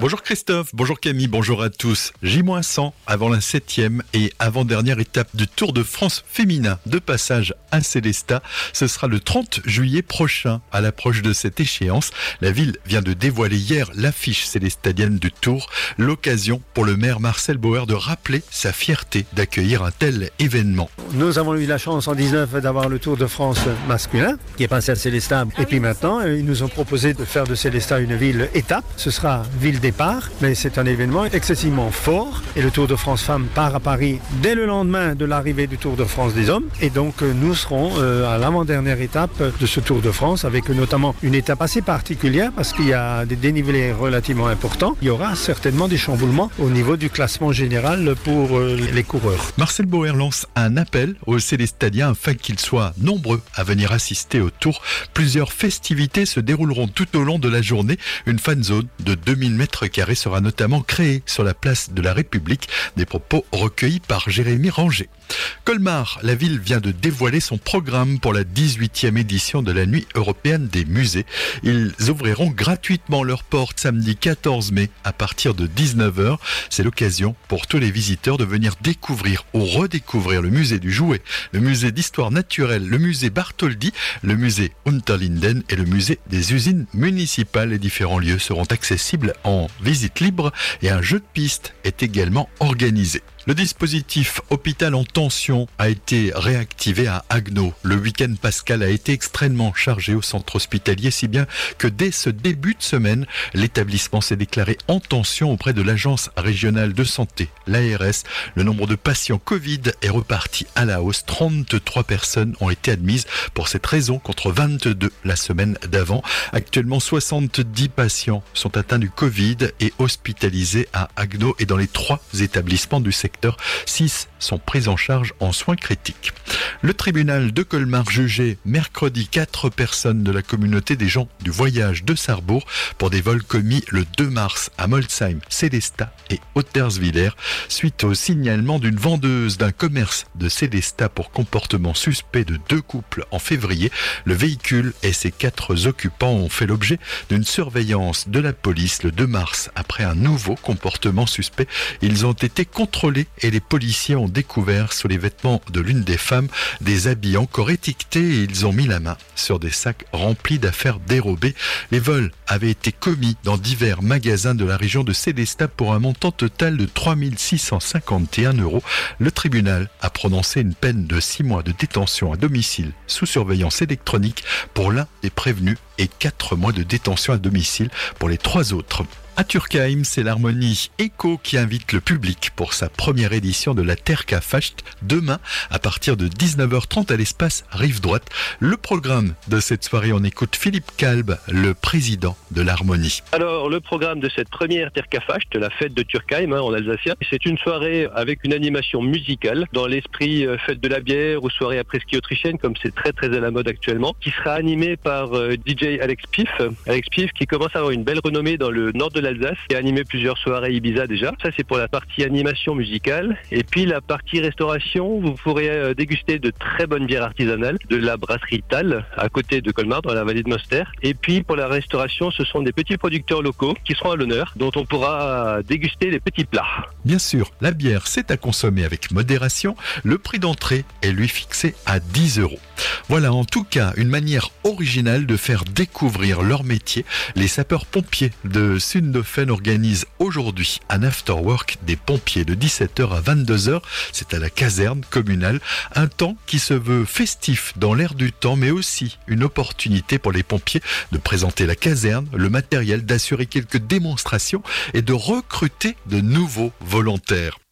Bonjour Christophe, bonjour Camille, bonjour à tous. J-100 avant la septième et avant-dernière étape du Tour de France féminin de passage à Célestat. Ce sera le 30 juillet prochain. À l'approche de cette échéance, la ville vient de dévoiler hier l'affiche célestadienne du Tour. L'occasion pour le maire Marcel Bauer de rappeler sa fierté d'accueillir un tel événement. Nous avons eu la chance en 19 d'avoir le Tour de France masculin qui est passé à Célestat. Et puis maintenant, ils nous ont proposé de faire de Célestat une ville étape. Ce sera ville départ, mais c'est un événement excessivement fort. Et le Tour de France Femmes part à Paris dès le lendemain de l'arrivée du Tour de France des hommes. Et donc euh, nous serons euh, à l'avant-dernière étape de ce Tour de France, avec notamment une étape assez particulière parce qu'il y a des dénivelés relativement importants. Il y aura certainement des chamboulements au niveau du classement général pour euh, les coureurs. Marcel Bauer lance un appel aux Célestadiens afin qu'ils soient nombreux à venir assister au Tour. Plusieurs festivités se dérouleront tout au long de la journée. Une fan zone de 2000 mètres carré sera notamment créé sur la place de la République. Des propos recueillis par Jérémy Ranger. Colmar, la ville vient de dévoiler son programme pour la 18e édition de la Nuit européenne des musées. Ils ouvriront gratuitement leurs portes samedi 14 mai à partir de 19h. C'est l'occasion pour tous les visiteurs de venir découvrir ou redécouvrir le musée du jouet, le musée d'histoire naturelle, le musée Bartholdi, le musée Unterlinden et le musée des usines municipales. Les différents lieux seront accessibles en visite libre et un jeu de piste est également organisé. Le dispositif hôpital en tension a été réactivé à Agno. Le week-end pascal a été extrêmement chargé au centre hospitalier, si bien que dès ce début de semaine, l'établissement s'est déclaré en tension auprès de l'agence régionale de santé, l'ARS. Le nombre de patients Covid est reparti à la hausse. 33 personnes ont été admises pour cette raison contre 22 la semaine d'avant. Actuellement, 70 patients sont atteints du Covid et hospitalisés à Agno et dans les trois établissements du secteur 6 sont pris en charge en soins critiques. Le tribunal de Colmar jugeait mercredi quatre personnes de la communauté des gens du voyage de Sarrebourg pour des vols commis le 2 mars à Molsheim, Célestat et Otterswiller suite au signalement d'une vendeuse d'un commerce de Célestat pour comportement suspect de deux couples en février. Le véhicule et ses quatre occupants ont fait l'objet d'une surveillance de la police le 2 mars après un nouveau comportement suspect. Ils ont été contrôlés et les policiers ont découvert sous les vêtements de l'une des femmes des habits encore étiquetés et ils ont mis la main sur des sacs remplis d'affaires dérobées. Les vols avaient été commis dans divers magasins de la région de Célestat pour un montant total de 3651 euros. Le tribunal a prononcé une peine de 6 mois de détention à domicile sous surveillance électronique pour l'un des prévenus et 4 mois de détention à domicile pour les trois autres. À Turkheim, c'est l'harmonie Echo qui invite le public pour sa première édition de la Terka Facht demain à partir de 19h30 à l'espace Rive Droite. Le programme de cette soirée, on écoute Philippe Kalb, le président de l'harmonie. Alors, le programme de cette première Terka Facht, la fête de Turkheim hein, en alsacien, c'est une soirée avec une animation musicale dans l'esprit euh, fête de la bière ou soirée après ski autrichienne comme c'est très très à la mode actuellement, qui sera animée par euh, DJ Alex Pif. Alex Pif qui commence à avoir une belle renommée dans le nord de l'Alsace et animé plusieurs soirées Ibiza déjà. Ça, c'est pour la partie animation musicale. Et puis la partie restauration, vous pourrez euh, déguster de très bonnes bières artisanales de la brasserie Tal à côté de Colmar dans la vallée de Moster. Et puis pour la restauration, ce sont des petits producteurs locaux qui seront à l'honneur, dont on pourra déguster les petits plats. Bien sûr, la bière, c'est à consommer avec modération. Le prix d'entrée est lui fixé à 10 euros. Voilà en tout cas une manière originale de faire découvrir leur métier. Les sapeurs-pompiers de Sundofen organisent aujourd'hui un after-work des pompiers de 17h à 22h. C'est à la caserne communale. Un temps qui se veut festif dans l'air du temps, mais aussi une opportunité pour les pompiers de présenter la caserne, le matériel, d'assurer quelques démonstrations et de recruter de nouveaux volontaire.